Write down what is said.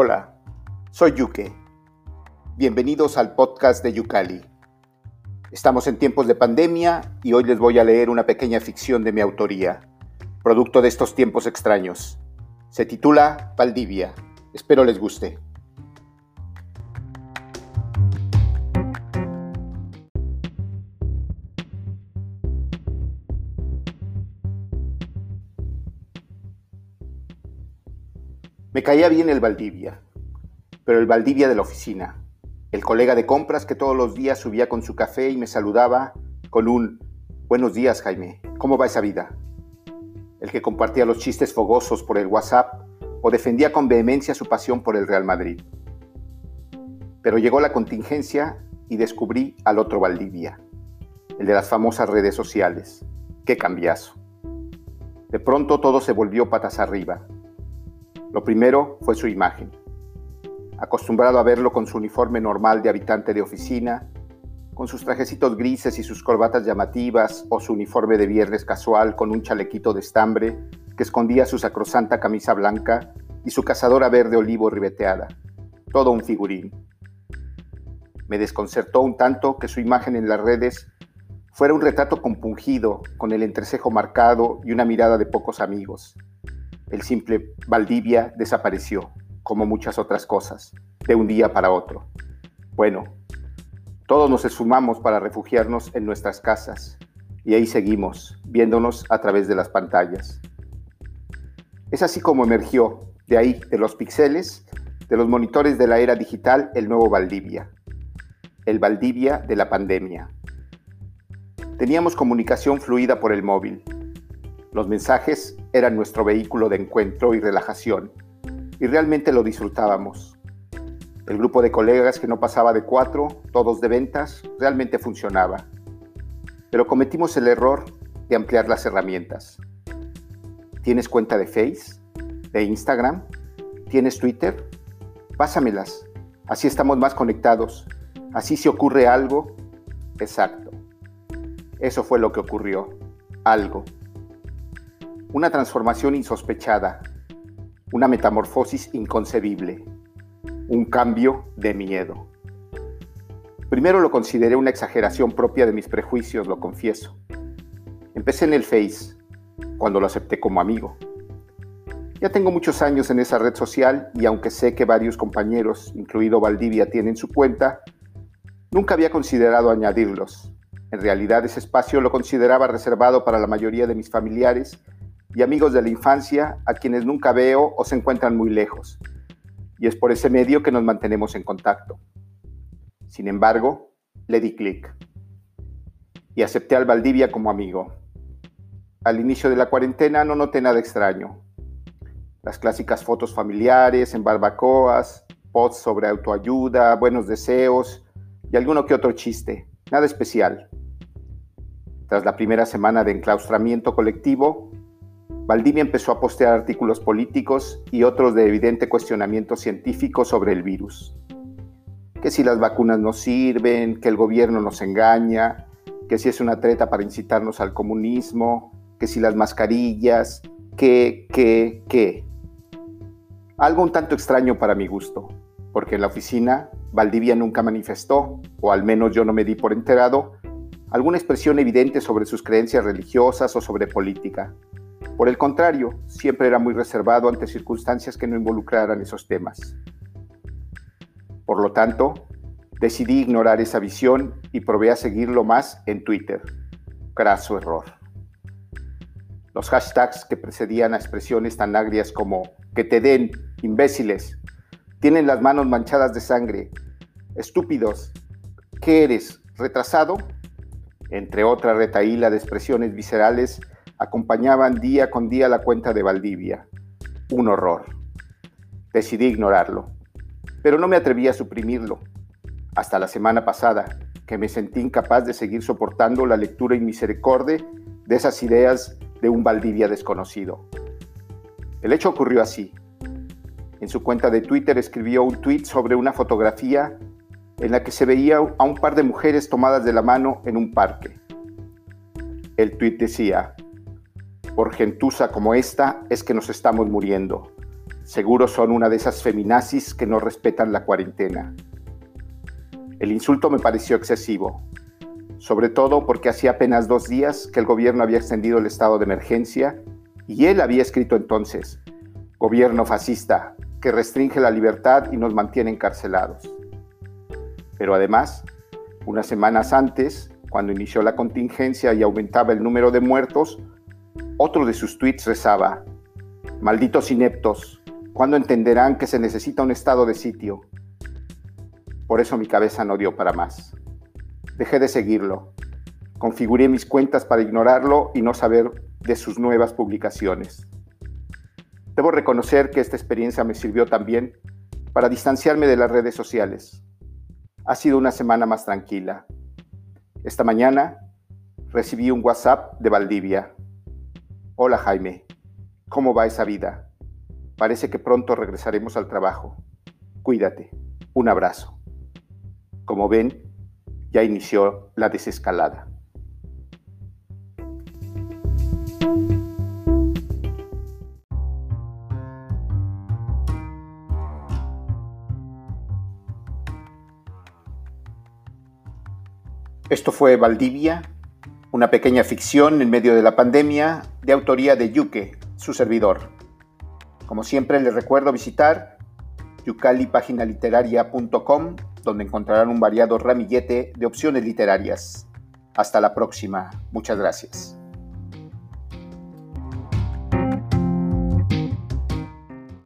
Hola, soy Yuke. Bienvenidos al podcast de Yucali. Estamos en tiempos de pandemia y hoy les voy a leer una pequeña ficción de mi autoría, producto de estos tiempos extraños. Se titula Valdivia. Espero les guste. Me caía bien el Valdivia, pero el Valdivia de la oficina, el colega de compras que todos los días subía con su café y me saludaba con un Buenos días, Jaime, ¿cómo va esa vida? El que compartía los chistes fogosos por el WhatsApp o defendía con vehemencia su pasión por el Real Madrid. Pero llegó la contingencia y descubrí al otro Valdivia, el de las famosas redes sociales. ¡Qué cambiazo! De pronto todo se volvió patas arriba lo primero fue su imagen. Acostumbrado a verlo con su uniforme normal de habitante de oficina, con sus trajecitos grises y sus corbatas llamativas, o su uniforme de viernes casual con un chalequito de estambre que escondía su sacrosanta camisa blanca y su cazadora verde olivo ribeteada. Todo un figurín. Me desconcertó un tanto que su imagen en las redes fuera un retrato compungido, con el entrecejo marcado y una mirada de pocos amigos el simple Valdivia desapareció, como muchas otras cosas, de un día para otro. Bueno, todos nos esfumamos para refugiarnos en nuestras casas y ahí seguimos, viéndonos a través de las pantallas. Es así como emergió, de ahí, de los píxeles, de los monitores de la era digital, el nuevo Valdivia, el Valdivia de la pandemia. Teníamos comunicación fluida por el móvil, los mensajes eran nuestro vehículo de encuentro y relajación, y realmente lo disfrutábamos. El grupo de colegas que no pasaba de cuatro, todos de ventas, realmente funcionaba. Pero cometimos el error de ampliar las herramientas. ¿Tienes cuenta de Face? ¿De Instagram? ¿Tienes Twitter? Pásamelas. Así estamos más conectados. Así si ocurre algo. Exacto. Eso fue lo que ocurrió. Algo una transformación insospechada, una metamorfosis inconcebible, un cambio de miedo. Primero lo consideré una exageración propia de mis prejuicios, lo confieso. Empecé en el Face, cuando lo acepté como amigo. Ya tengo muchos años en esa red social y aunque sé que varios compañeros, incluido Valdivia, tienen su cuenta, nunca había considerado añadirlos. En realidad ese espacio lo consideraba reservado para la mayoría de mis familiares y amigos de la infancia a quienes nunca veo o se encuentran muy lejos. Y es por ese medio que nos mantenemos en contacto. Sin embargo, le di clic y acepté al Valdivia como amigo. Al inicio de la cuarentena no noté nada extraño. Las clásicas fotos familiares en barbacoas, posts sobre autoayuda, buenos deseos y alguno que otro chiste. Nada especial. Tras la primera semana de enclaustramiento colectivo, Valdivia empezó a postear artículos políticos y otros de evidente cuestionamiento científico sobre el virus. Que si las vacunas no sirven, que el gobierno nos engaña, que si es una treta para incitarnos al comunismo, que si las mascarillas, que, que, que. Algo un tanto extraño para mi gusto, porque en la oficina Valdivia nunca manifestó, o al menos yo no me di por enterado, alguna expresión evidente sobre sus creencias religiosas o sobre política. Por el contrario, siempre era muy reservado ante circunstancias que no involucraran esos temas. Por lo tanto, decidí ignorar esa visión y probé a seguirlo más en Twitter. Graso error. Los hashtags que precedían a expresiones tan agrias como que te den, imbéciles, tienen las manos manchadas de sangre, estúpidos, ¿qué eres? ¿Retrasado? Entre otra retaíla de expresiones viscerales acompañaban día con día la cuenta de Valdivia. Un horror. Decidí ignorarlo, pero no me atreví a suprimirlo. Hasta la semana pasada, que me sentí incapaz de seguir soportando la lectura inmisericordia de esas ideas de un Valdivia desconocido. El hecho ocurrió así. En su cuenta de Twitter escribió un tweet sobre una fotografía en la que se veía a un par de mujeres tomadas de la mano en un parque. El tweet decía, por gentuza como esta es que nos estamos muriendo. Seguro son una de esas feminazis que no respetan la cuarentena. El insulto me pareció excesivo, sobre todo porque hacía apenas dos días que el gobierno había extendido el estado de emergencia y él había escrito entonces, gobierno fascista, que restringe la libertad y nos mantiene encarcelados. Pero además, unas semanas antes, cuando inició la contingencia y aumentaba el número de muertos, otro de sus tweets rezaba, malditos ineptos, ¿cuándo entenderán que se necesita un estado de sitio? Por eso mi cabeza no dio para más. Dejé de seguirlo. Configuré mis cuentas para ignorarlo y no saber de sus nuevas publicaciones. Debo reconocer que esta experiencia me sirvió también para distanciarme de las redes sociales. Ha sido una semana más tranquila. Esta mañana recibí un WhatsApp de Valdivia. Hola Jaime, ¿cómo va esa vida? Parece que pronto regresaremos al trabajo. Cuídate. Un abrazo. Como ven, ya inició la desescalada. Esto fue Valdivia, una pequeña ficción en medio de la pandemia de autoría de Yuke, su servidor. Como siempre les recuerdo visitar yucalipaginaliteraria.com donde encontrarán un variado ramillete de opciones literarias. Hasta la próxima. Muchas gracias.